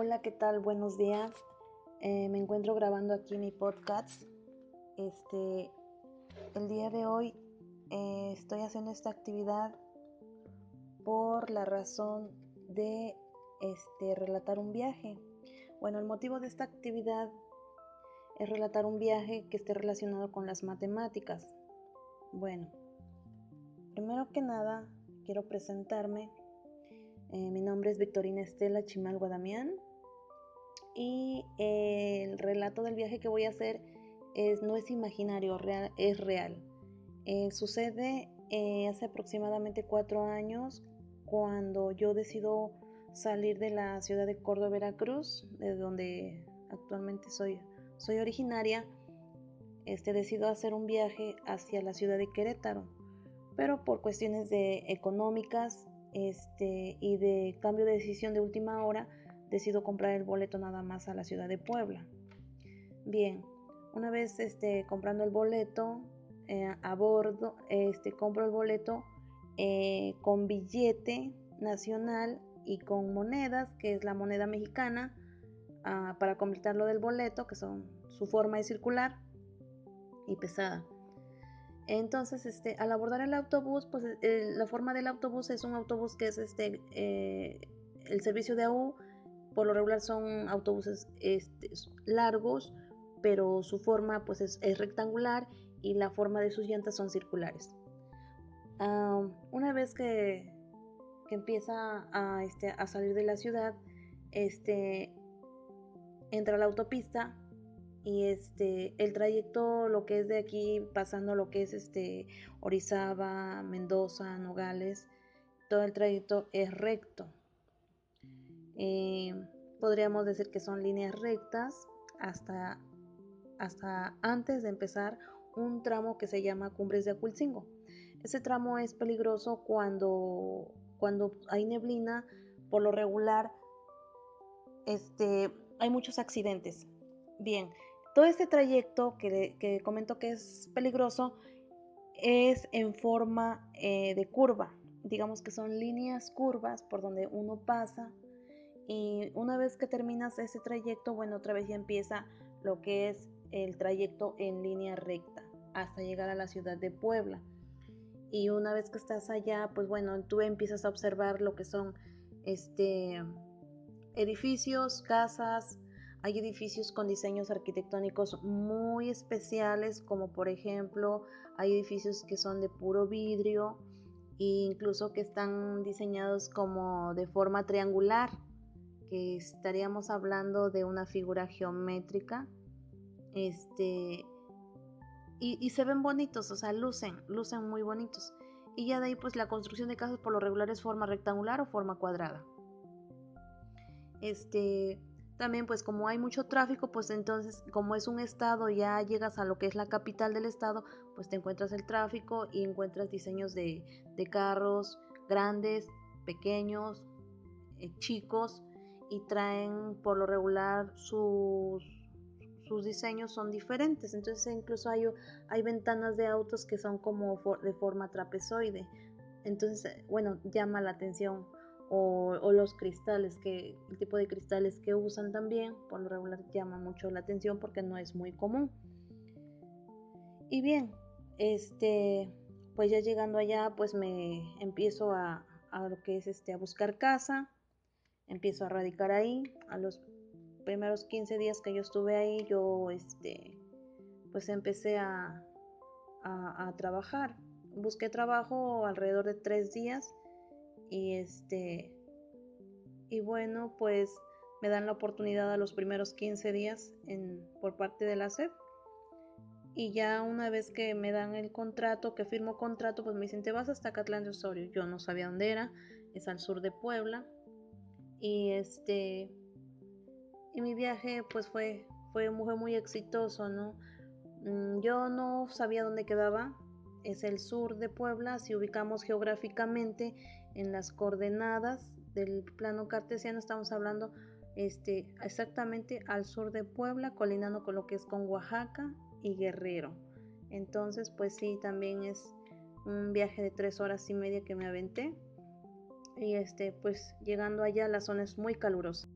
Hola, ¿qué tal? Buenos días. Eh, me encuentro grabando aquí mi podcast. Este, el día de hoy eh, estoy haciendo esta actividad por la razón de este, relatar un viaje. Bueno, el motivo de esta actividad es relatar un viaje que esté relacionado con las matemáticas. Bueno, primero que nada quiero presentarme. Eh, mi nombre es Victorina Estela Chimal Guadamián y el relato del viaje que voy a hacer es, no es imaginario, es real. Eh, sucede eh, hace aproximadamente cuatro años cuando yo decido salir de la ciudad de Córdoba, Veracruz, de donde actualmente soy, soy originaria, este, decido hacer un viaje hacia la ciudad de Querétaro, pero por cuestiones económicas este, y de cambio de decisión de última hora, decido comprar el boleto nada más a la ciudad de Puebla. Bien, una vez este, comprando el boleto eh, a bordo, este, compro el boleto eh, con billete nacional y con monedas, que es la moneda mexicana, ah, para completar lo del boleto, que son su forma es circular y pesada. Entonces, este, al abordar el autobús, pues la forma del autobús es un autobús que es este, eh, el servicio de AU por lo regular son autobuses este, largos, pero su forma pues es, rectangular y la forma de sus llantas son circulares. una vez que, empieza a, este, a, salir de la ciudad, este, entra a la autopista y el trayecto, lo que es de aquí, pasando lo que es Orizaba, Mendoza, Nogales, todo el trayecto es recto. Eh, podríamos decir que son líneas rectas hasta, hasta antes de empezar un tramo que se llama Cumbres de Aculcingo. Ese tramo es peligroso cuando, cuando hay neblina, por lo regular este, hay muchos accidentes. Bien, todo este trayecto que, que comento que es peligroso es en forma eh, de curva. Digamos que son líneas curvas por donde uno pasa y una vez que terminas ese trayecto, bueno, otra vez ya empieza lo que es el trayecto en línea recta hasta llegar a la ciudad de Puebla. Y una vez que estás allá, pues bueno, tú empiezas a observar lo que son este edificios, casas, hay edificios con diseños arquitectónicos muy especiales, como por ejemplo, hay edificios que son de puro vidrio e incluso que están diseñados como de forma triangular que estaríamos hablando de una figura geométrica. Este, y, se ven bonitos, o sea, lucen, lucen muy bonitos. Y ya de ahí, pues la construcción de casas por lo regular es forma rectangular o forma cuadrada. Este, también, pues como hay mucho tráfico, pues entonces, como es un estado, ya llegas a lo que es la capital del estado, pues te encuentras el tráfico y encuentras diseños de, carros grandes, pequeños, eh, chicos, y traen por lo regular sus, sus diseños son diferentes. Entonces incluso hay, hay ventanas de autos que son como de forma trapezoide. Entonces, bueno, llama la atención. O, o, los cristales, que el tipo de cristales que usan también, por lo regular llama mucho la atención porque no es muy común. Y bien, este, pues ya llegando allá, pues me empiezo a, a lo que es este, a buscar casa empiezo a radicar ahí. A los primeros 15 días que yo estuve ahí, yo este, pues empecé a, a, trabajar. Busqué trabajo alrededor de tres días y este y bueno pues me dan la oportunidad a los primeros 15 días por parte de la SEP y ya una vez que me dan el contrato, que firmo contrato, pues me dicen, te vas hasta Catlán de Osorio. Yo no sabía dónde era, es al sur de Puebla. Y este y mi viaje pues fue fue, fue muy exitoso, ¿no? Mm, yo no sabía dónde quedaba, es el sur de Puebla, si ubicamos geográficamente en las coordenadas del plano cartesiano, estamos hablando este, exactamente al sur de Puebla, colinando con lo que es con Oaxaca y Guerrero. Entonces, pues sí, también es un viaje de tres horas y media que me aventé y este pues llegando allá la zona es muy calurosa.